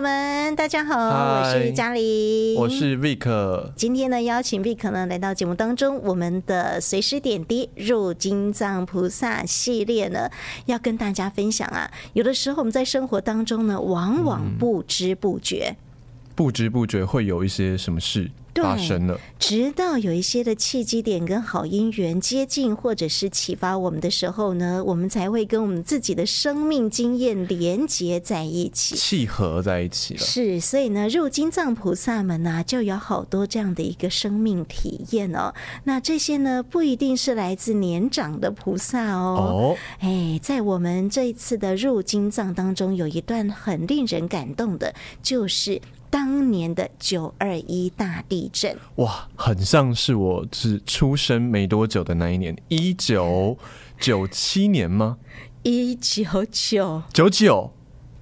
友们，大家好我是嘉玲，我是 Vic。今天呢，邀请 Vic 呢来到节目当中，我们的随时点滴入金藏菩萨系列呢，要跟大家分享啊。有的时候我们在生活当中呢，往往不知不觉，嗯、不知不觉会有一些什么事。发生了，直到有一些的契机点跟好姻缘接近，或者是启发我们的时候呢，我们才会跟我们自己的生命经验连接在一起，契合在一起了。是，所以呢，入金藏菩萨们呢、啊，就有好多这样的一个生命体验哦。那这些呢，不一定是来自年长的菩萨哦。哦，哎，在我们这一次的入金藏当中，有一段很令人感动的，就是。当年的九二一大地震，哇，很像是我是出生没多久的那一年，一九九七年吗？一九九。九九。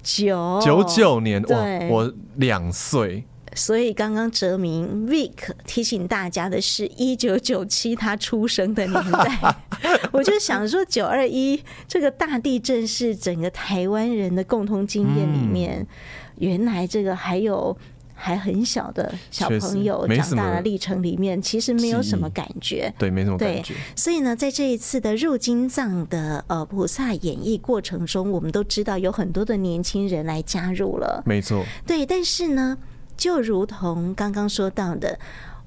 九。九九年，哇，我两岁。所以刚刚哲明 Vic 提醒大家的是一九九七他出生的年代，我就想说九二一这个大地震是整个台湾人的共同经验里面。嗯原来这个还有还很小的小朋友长大的历程里面，其实没有什么感觉，对，没什么感觉。所以呢，在这一次的入金藏的呃菩萨演绎过程中，我们都知道有很多的年轻人来加入了，没错。对，但是呢，就如同刚刚说到的，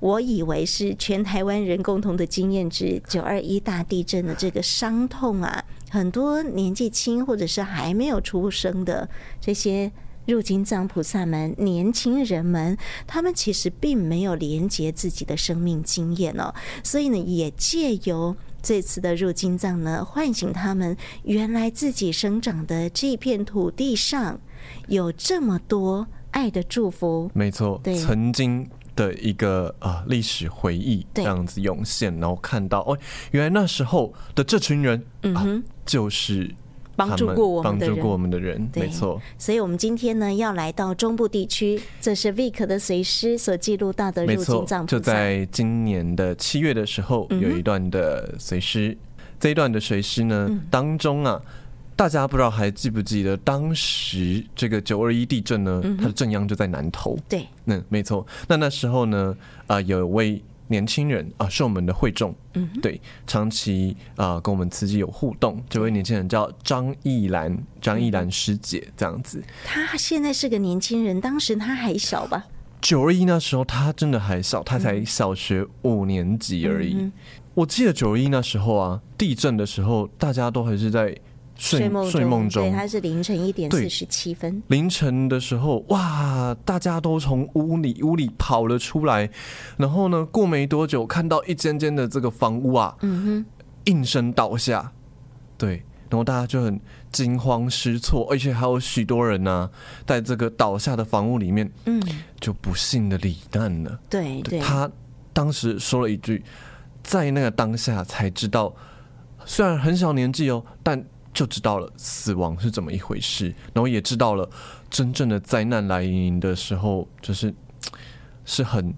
我以为是全台湾人共同的经验之九二一大地震的这个伤痛啊，很多年纪轻或者是还没有出生的这些。入金藏菩萨们，年轻人们，他们其实并没有连接自己的生命经验哦，所以呢，也借由这次的入金藏呢，唤醒他们原来自己生长的这片土地上有这么多爱的祝福。没错，对，曾经的一个啊历史回忆这样子涌现，然后看到哦，原来那时候的这群人，嗯哼，啊、就是。帮助过我们的人，帮助过我们的人，没错。所以，我们今天呢，要来到中部地区，这是 Vic 的随师所记录到的入境。就在今年的七月的时候，有一段的随师，这一段的随师呢，当中啊，大家不知道还记不记得，当时这个九二一地震呢，它的震央就在南投。对，嗯，没错。那那时候呢，啊，有一位。年轻人啊，是我们的会众，嗯，对，长期啊跟我们慈济有互动。这位年轻人叫张艺兰，张艺兰师姐这样子。她现在是个年轻人，当时她还小吧？九二一那时候她真的还小，她才小学五年级而已。嗯、我记得九二一那时候啊，地震的时候，大家都还是在。睡梦睡梦中，对，它是凌晨一点四十七分。凌晨的时候，哇，大家都从屋里屋里跑了出来，然后呢，过没多久，看到一间间的这个房屋啊，嗯哼，应声倒下，对，然后大家就很惊慌失措，而且还有许多人呢、啊，在这个倒下的房屋里面，嗯，就不幸的罹难了。对对，他当时说了一句，在那个当下才知道，虽然很小年纪哦，但。就知道了死亡是怎么一回事，然后也知道了真正的灾难来临的时候，就是是很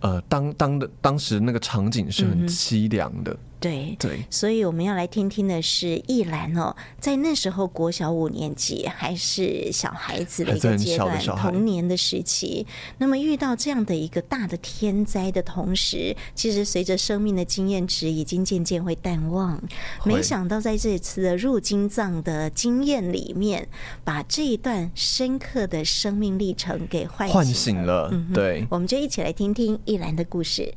呃，当当的当时那个场景是很凄凉的。对对，所以我们要来听听的是艺兰哦，在那时候国小五年级还是小孩子的一个阶段，童年的时期。那么遇到这样的一个大的天灾的同时，其实随着生命的经验值已经渐渐会淡忘。没想到在这次的入金藏的经验里面，把这一段深刻的生命历程给唤唤醒了。嗯，对，我们就一起来听听艺兰的故事。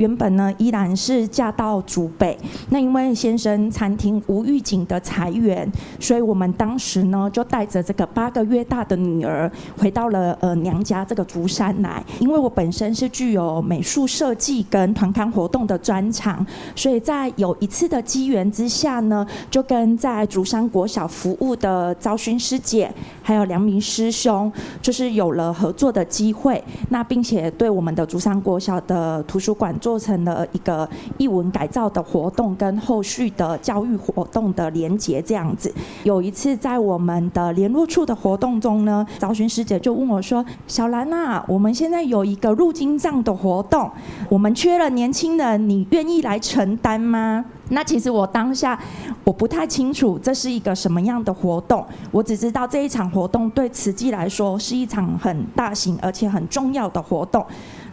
原本呢，依然是嫁到竹北。那因为先生餐厅无预警的裁员，所以我们当时呢就带着这个八个月大的女儿回到了呃娘家这个竹山来。因为我本身是具有美术设计跟团刊活动的专长，所以在有一次的机缘之下呢，就跟在竹山国小服务的昭勋师姐还有良明师兄，就是有了合作的机会。那并且对我们的竹山国小的图书馆做。做成了一个译文改造的活动，跟后续的教育活动的连结，这样子。有一次在我们的联络处的活动中呢，找寻师姐就问我说：“小兰啊，我们现在有一个入金藏的活动，我们缺了年轻人，你愿意来承担吗？”那其实我当下我不太清楚这是一个什么样的活动，我只知道这一场活动对慈济来说是一场很大型而且很重要的活动。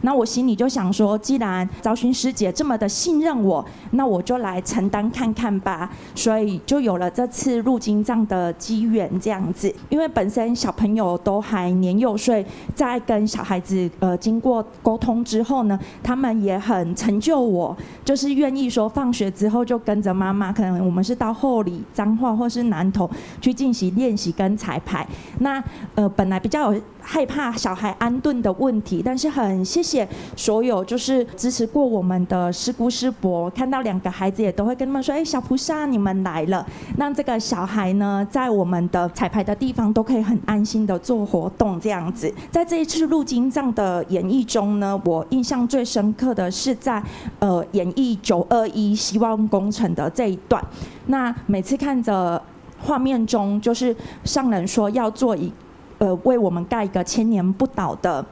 那我心里就想说，既然昭薰师姐这么的信任我，那我就来承担看看吧。所以就有了这次入经藏的机缘这样子。因为本身小朋友都还年幼，所以在跟小孩子呃经过沟通之后呢，他们也很成就我，就是愿意说放学之后就跟着妈妈，可能我们是到后里、彰化或是南投去进行练习跟彩排。那呃本来比较有。害怕小孩安顿的问题，但是很谢谢所有就是支持过我们的师姑师伯，看到两个孩子也都会跟他们说：“哎，小菩萨你们来了。”让这个小孩呢，在我们的彩排的地方都可以很安心的做活动，这样子。在这一次入经藏的演绎中呢，我印象最深刻的是在呃演绎九二一希望工程的这一段。那每次看着画面中，就是上人说要做一。呃，为我们盖一个千年不倒的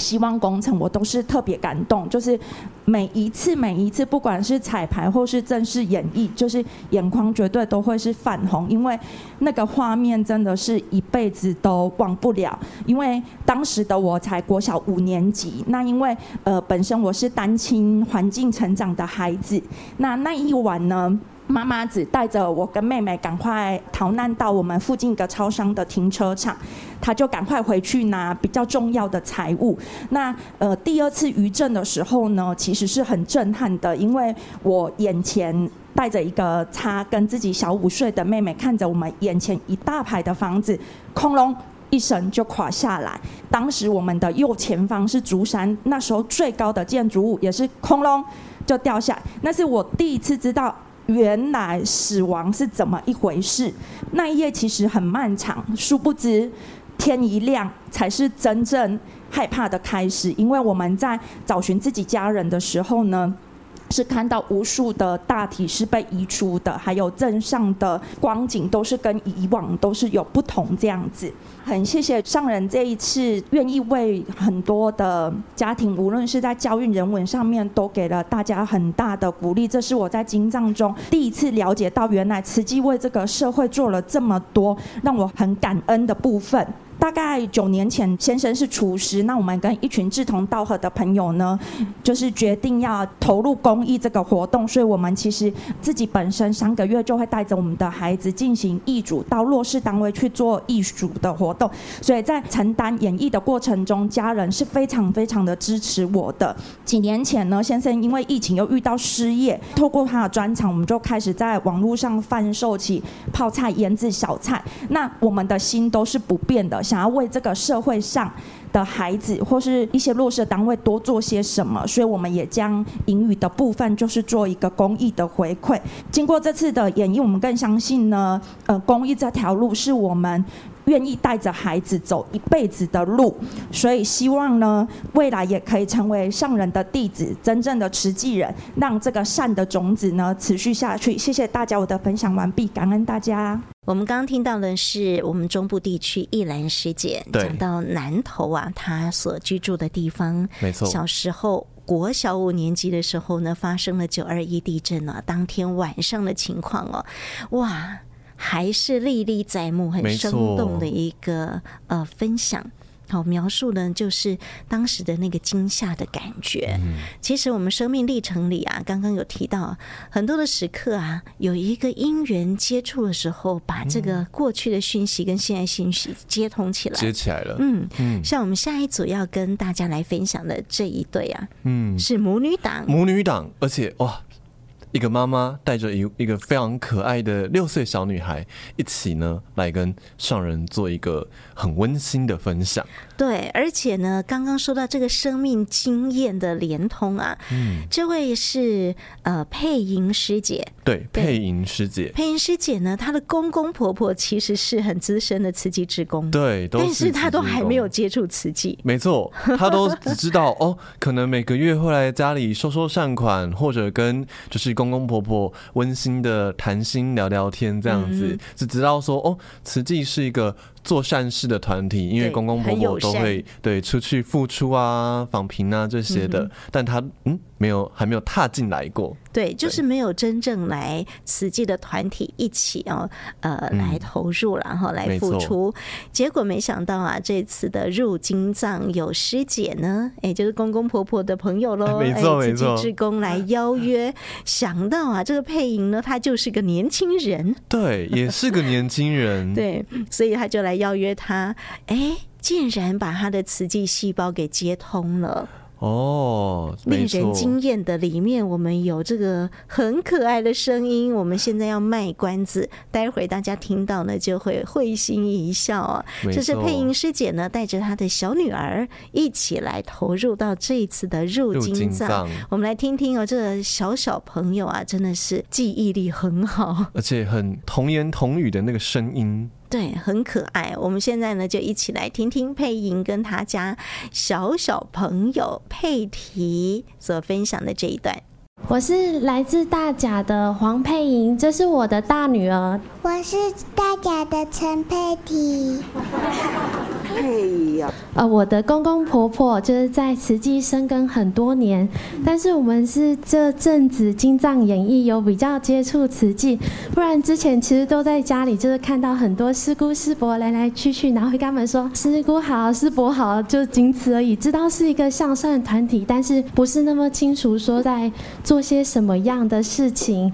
希望工程，我都是特别感动。就是每一次、每一次，不管是彩排或是正式演绎，就是眼眶绝对都会是泛红，因为那个画面真的是一辈子都忘不了。因为当时的我才国小五年级，那因为呃，本身我是单亲环境成长的孩子，那那一晚呢，妈妈只带着我跟妹妹赶快逃难到我们附近一个超商的停车场，她就赶快回去拿比较重要的财物。那呃第二次余震的时候呢，其实是很震撼的，因为我眼前带着一个她跟自己小五岁的妹妹，看着我们眼前一大排的房子，哐隆一声就垮下来。当时我们的右前方是竹山，那时候最高的建筑物也是哐隆就掉下来。那是我第一次知道。原来死亡是怎么一回事？那一夜其实很漫长，殊不知天一亮才是真正害怕的开始。因为我们在找寻自己家人的时候呢，是看到无数的大体是被移除的，还有镇上的光景都是跟以往都是有不同这样子。很谢谢上人这一次愿意为很多的家庭，无论是在教育人文上面，都给了大家很大的鼓励。这是我在经藏中第一次了解到，原来慈济为这个社会做了这么多，让我很感恩的部分。大概九年前，先生是厨师，那我们跟一群志同道合的朋友呢，就是决定要投入公益这个活动，所以我们其实自己本身三个月就会带着我们的孩子进行义组到弱势单位去做义组的活动，所以在承担演绎的过程中，家人是非常非常的支持我的。几年前呢，先生因为疫情又遇到失业，透过他的专长，我们就开始在网络上贩售起泡菜、腌制小菜，那我们的心都是不变的。想要为这个社会上的孩子或是一些弱势单位多做些什么，所以我们也将盈余的部分就是做一个公益的回馈。经过这次的演绎，我们更相信呢，呃，公益这条路是我们。愿意带着孩子走一辈子的路，所以希望呢，未来也可以成为上人的弟子，真正的持济人，让这个善的种子呢持续下去。谢谢大家，我的分享完毕，感恩大家。我们刚刚听到的是我们中部地区一兰师姐讲到南投啊，她所居住的地方，没错，小时候国小五年级的时候呢，发生了九二一地震啊，当天晚上的情况哦，哇。还是历历在目，很生动的一个呃分享。好，描述呢，就是当时的那个惊吓的感觉。嗯。其实我们生命历程里啊，刚刚有提到很多的时刻啊，有一个因缘接触的时候，把这个过去的讯息跟现在讯息接通起来，接起来了。嗯嗯，像我们下一组要跟大家来分享的这一对啊，嗯，是母女档，母女档，而且哇。一个妈妈带着一一个非常可爱的六岁小女孩一起呢，来跟上人做一个很温馨的分享。对，而且呢，刚刚说到这个生命经验的连通啊，嗯，这位是呃佩莹师姐，对，佩莹师姐，佩莹师姐呢，她的公公婆婆其实是很资深的慈济职工，对，都是，但是她都还没有接触慈济，没错，她都只知道哦，可能每个月会来家里收收善款，或者跟就是公公婆婆温馨的谈心聊聊天这样子，只、嗯、知道说哦，慈济是一个做善事的团体，因为公公婆婆都会对出去付出啊、访贫啊这些的，嗯、但他嗯没有还没有踏进来过，对，就是没有真正来慈济的团体一起哦，呃，嗯、来投入然后来付出，结果没想到啊，这次的入金藏有师姐呢，哎，就是公公婆婆的朋友喽，没错没错，志工来邀约，想到啊，这个配音呢，他就是个年轻人，对，也是个年轻人，对，所以他就来。邀约他，哎，竟然把他的慈济细胞给接通了。哦，令人惊艳的里面，我们有这个很可爱的声音。我们现在要卖关子，待会大家听到呢就会会心一笑啊。这是配音师姐呢带着她的小女儿一起来投入到这一次的入金藏。我们来听听哦，这个小小朋友啊，真的是记忆力很好，而且很童言童语的那个声音。对，很可爱。我们现在呢，就一起来听听佩莹跟他家小小朋友佩提所分享的这一段。我是来自大甲的黄佩莹，这是我的大女儿。我是大甲的陈佩提。嘿呀，呃，我的公公婆婆就是在慈济深耕很多年，但是我们是这阵子经藏演艺有比较接触慈济，不然之前其实都在家里，就是看到很多师姑师伯来来去去，然后会跟他们说师姑好，师伯好，就仅此而已，知道是一个向善团体，但是不是那么清楚说在做些什么样的事情。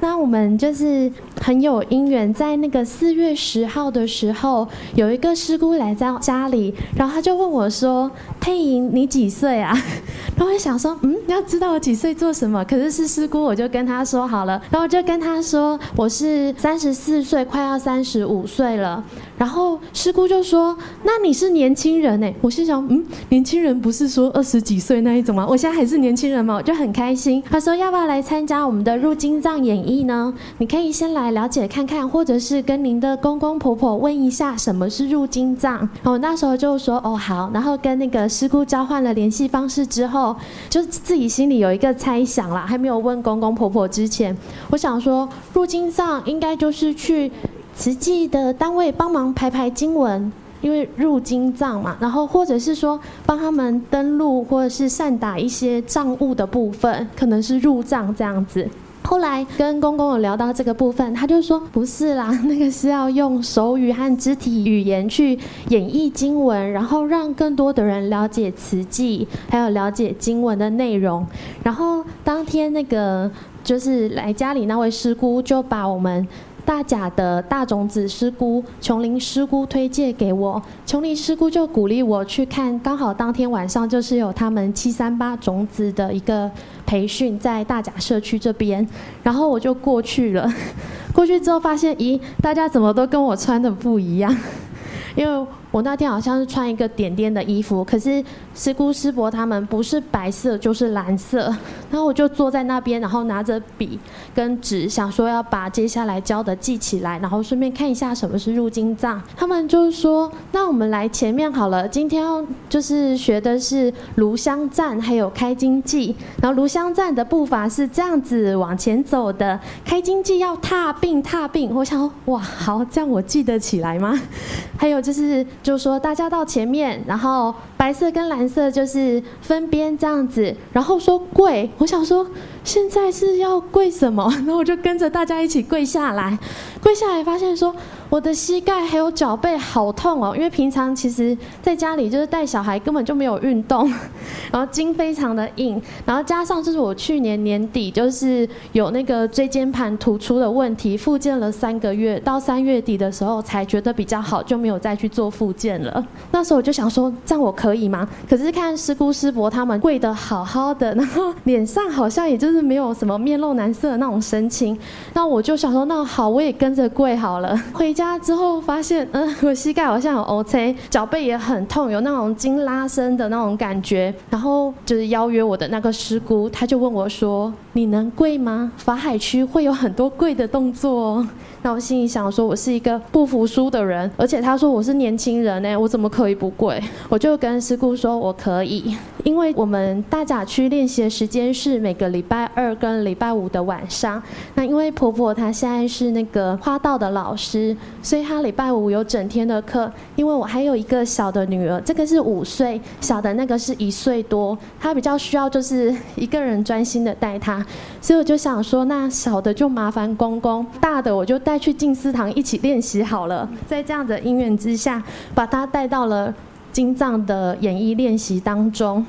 那我们就是很有因缘，在那个四月十号的时候，有一个师姑来到家里，然后他就问我说：“佩莹，你几岁啊？” 然后我想说：“嗯，你要知道我几岁做什么？”可是是师姑，我就跟他说好了，然后我就跟他说：“我是三十四岁，快要三十五岁了。”然后师姑就说：“那你是年轻人呢？”我心想：“嗯，年轻人不是说二十几岁那一种吗？我现在还是年轻人吗？”我就很开心。他说：“要不要来参加我们的入经藏演艺呢？你可以先来了解看看，或者是跟您的公公婆婆问一下什么是入经藏。”我那时候就说：“哦，好。”然后跟那个师姑交换了联系方式之后，就自己心里有一个猜想啦，还没有问公公婆婆之前，我想说入经藏应该就是去慈济的单位帮忙排排经文，因为入经藏嘛，然后或者是说帮他们登录或者是善打一些账务的部分，可能是入账这样子。后来跟公公有聊到这个部分，他就说不是啦，那个是要用手语和肢体语言去演绎经文，然后让更多的人了解慈济，还有了解经文的内容。然后当天那个就是来家里那位师姑就把我们。大甲的大种子师姑琼林师姑推荐给我，琼林师姑就鼓励我去看，刚好当天晚上就是有他们七三八种子的一个培训，在大甲社区这边，然后我就过去了。过去之后发现，咦，大家怎么都跟我穿的不一样？因为我那天好像是穿一个点点的衣服，可是师姑师伯他们不是白色就是蓝色，然后我就坐在那边，然后拿着笔跟纸，想说要把接下来教的记起来，然后顺便看一下什么是入金藏。他们就说：“那我们来前面好了，今天要就是学的是炉香赞，还有开经偈。然后炉香赞的步伐是这样子往前走的，开经偈要踏并踏并。我想，哇，好，这样我记得起来吗？还有就是。就说大家到前面，然后白色跟蓝色就是分边这样子，然后说贵。我想说现在是要跪什么？然后我就跟着大家一起跪下来，跪下来发现说。我的膝盖还有脚背好痛哦，因为平常其实在家里就是带小孩根本就没有运动，然后筋非常的硬，然后加上就是我去年年底就是有那个椎间盘突出的问题，复健了三个月，到三月底的时候才觉得比较好，就没有再去做复健了。那时候我就想说，这样我可以吗？可是看师姑师伯他们跪得好好的，然后脸上好像也就就是没有什么面露难色的那种神情，那我就想说，那好，我也跟着跪好了。回家之后发现，嗯，我膝盖好像有 OK，脚背也很痛，有那种筋拉伸的那种感觉。然后就是邀约我的那个师姑，他就问我说：“你能跪吗？法海区会有很多跪的动作哦。那我心里想说，我是一个不服输的人，而且他说我是年轻人呢，我怎么可以不跪？我就跟师姑说我可以，因为我们大甲区练习的时间是每个礼拜二跟礼拜五的晚上。那因为婆婆她现在是那个花道的老师，所以她礼拜五有整天的课。因为我还有一个小的女儿，这个是五岁，小的那个是一岁多，她比较需要就是一个人专心的带她，所以我就想说，那小的就麻烦公公，大的我就带。去静思堂一起练习好了，在这样的因缘之下，把他带到了金藏的演绎练习当中。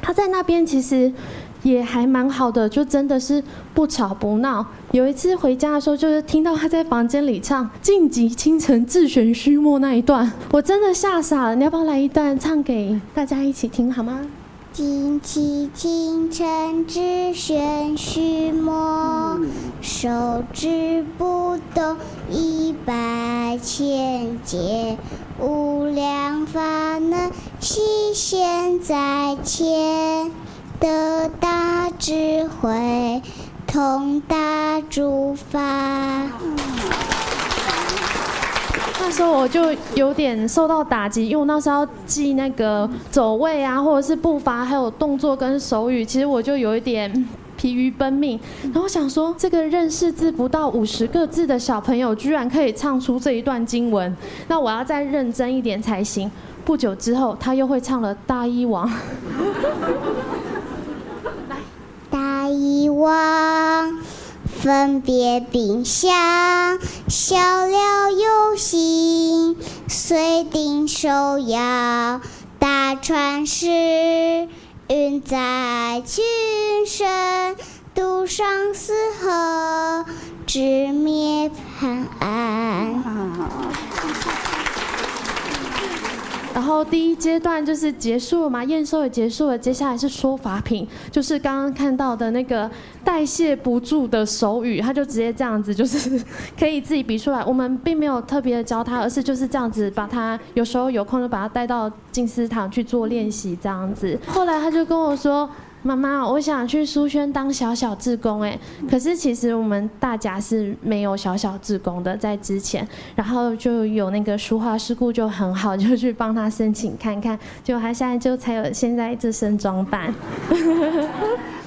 他在那边其实也还蛮好的，就真的是不吵不闹。有一次回家的时候，就是听到他在房间里唱“晋级清晨，自旋虚末”那一段，我真的吓傻了。你要不要来一段唱给大家一起听好吗？静寂清晨，自悬虚没，手指不动，一百千劫，无量法能悉现在前，得大智慧，通达诸法。那时候我就有点受到打击，因为我那时候要记那个走位啊，或者是步伐，还有动作跟手语，其实我就有一点疲于奔命。然后想说，这个认识字不到五十个字的小朋友，居然可以唱出这一段经文，那我要再认真一点才行。不久之后，他又会唱了《大一王》。来，大一王。分别冰箱，小料有心，随定收腰，大船是运载群生，渡上四河，直面潘安。然后第一阶段就是结束了嘛，验收也结束了，接下来是说法品，就是刚刚看到的那个代谢不住的手语，他就直接这样子，就是可以自己比出来。我们并没有特别的教他，而是就是这样子把他，有时候有空就把他带到静思堂去做练习这样子。后来他就跟我说。妈妈，我想去书轩当小小志工哎，可是其实我们大家是没有小小志工的，在之前，然后就有那个书画事故就很好，就去帮他申请看看，就他现在就才有现在这身装扮。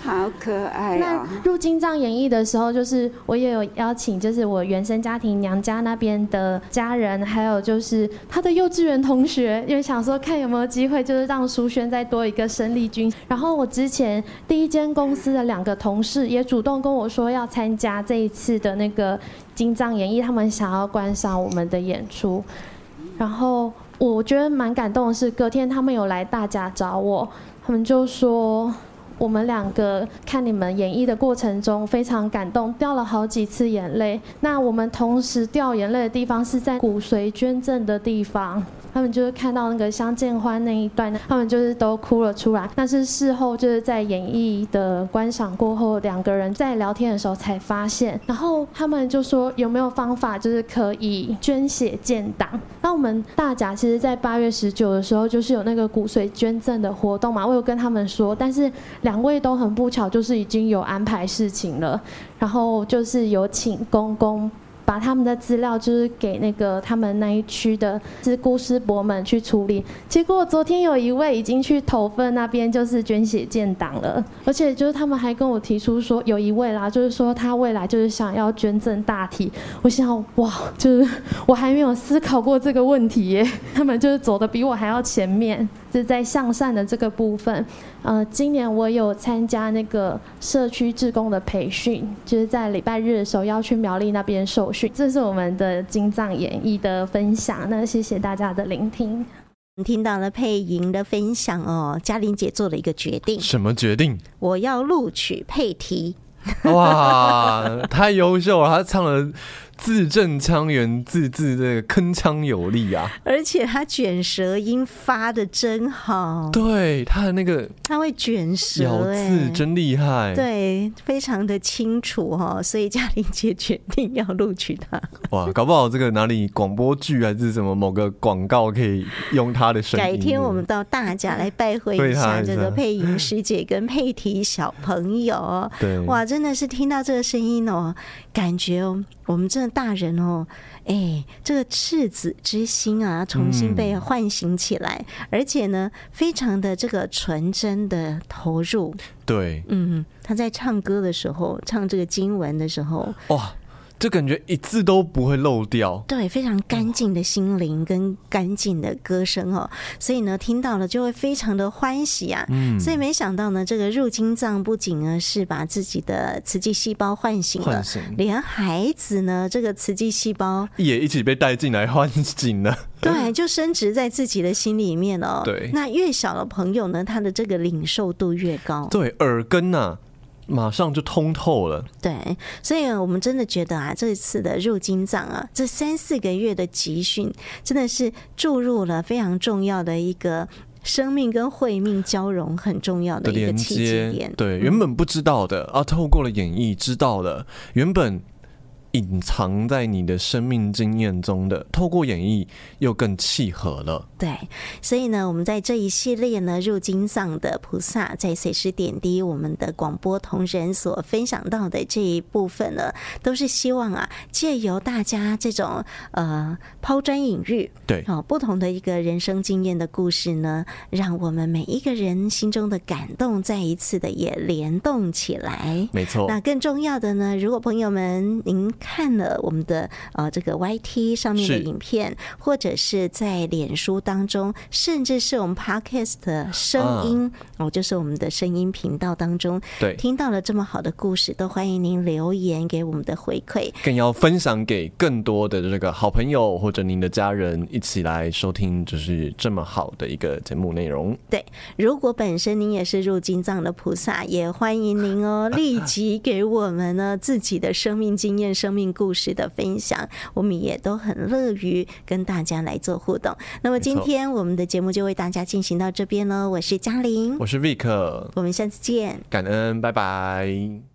好可爱、那入金藏演艺的时候，就是我也有邀请，就是我原生家庭娘家那边的家人，还有就是他的幼稚园同学，因为想说看有没有机会，就是让书轩再多一个生力军。然后我之前第一间公司的两个同事也主动跟我说要参加这一次的那个金藏演艺，他们想要观赏我们的演出。然后我觉得蛮感动的是，隔天他们有来大家找我，他们就说。我们两个看你们演绎的过程中非常感动，掉了好几次眼泪。那我们同时掉眼泪的地方是在骨髓捐赠的地方。他们就是看到那个相见欢那一段，他们就是都哭了出来。但是事后就是在演绎的观赏过后，两个人在聊天的时候才发现。然后他们就说有没有方法，就是可以捐血建档。那我们大甲其实，在八月十九的时候，就是有那个骨髓捐赠的活动嘛。我有跟他们说，但是两位都很不巧，就是已经有安排事情了。然后就是有请公公。把他们的资料就是给那个他们那一区的师姑师伯们去处理，结果昨天有一位已经去投份那边就是捐血建档了，而且就是他们还跟我提出说有一位啦，就是说他未来就是想要捐赠大体，我想哇，就是我还没有思考过这个问题耶，他们就是走的比我还要前面。是在向善的这个部分，呃，今年我有参加那个社区志工的培训，就是在礼拜日的时候要去苗栗那边受训。这是我们的金藏演义的分享，那谢谢大家的聆听。听到了配音的分享哦，嘉玲姐做了一个决定，什么决定？我要录取配题。哇，太优秀了！他唱了字正腔圆，字字的铿锵有力啊！而且他卷舌音发的真好，对他的那个他会卷舌，咬字真厉害，对，非常的清楚哈，所以嘉玲姐决定要录取他。哇，搞不好这个哪里广播剧还是什么某个广告可以用他的声音。改天我们到大甲来拜会一下这个配音师姐跟佩提小朋友。对，哇，真的是听到这个声音哦，感觉哦，我们真的。大人哦，哎，这个赤子之心啊，重新被唤醒起来，嗯、而且呢，非常的这个纯真的投入。对，嗯，他在唱歌的时候，唱这个经文的时候，哇。就感觉一字都不会漏掉，对，非常干净的心灵跟干净的歌声哦，所以呢，听到了就会非常的欢喜啊。嗯，所以没想到呢，这个入金藏不仅呢是把自己的慈济细胞唤醒了，醒连孩子呢这个慈济细胞也一起被带进来唤醒了。对，就升值在自己的心里面哦。对，那越小的朋友呢，他的这个领受度越高。对，耳根呐、啊。马上就通透了，对，所以我们真的觉得啊，这一次的入金藏啊，这三四个月的集训，真的是注入了非常重要的一个生命跟慧命交融很重要的一个契机点。对，原本不知道的、嗯、啊，透过了演绎知道了，原本。隐藏在你的生命经验中的，透过演绎又更契合了。对，所以呢，我们在这一系列呢，入经藏的菩萨在随时点滴我们的广播同仁所分享到的这一部分呢，都是希望啊，借由大家这种呃抛砖引玉，对，哦，不同的一个人生经验的故事呢，让我们每一个人心中的感动再一次的也联动起来。没错。那更重要的呢，如果朋友们您。看了我们的呃这个 YT 上面的影片，或者是在脸书当中，甚至是我们 Podcast 的声音哦，就是我们的声音频道当中，对，听到了这么好的故事，都欢迎您留言给我们的回馈，更要分享给更多的这个好朋友或者您的家人一起来收听，就是这么好的一个节目内容。对，如果本身您也是入金藏的菩萨，也欢迎您哦，立即给我们呢自己的生命经验、生命故事的分享，我们也都很乐于跟大家来做互动。那么今天我们的节目就为大家进行到这边喽。我是嘉玲，我是 Vick，我们下次见，感恩，拜拜。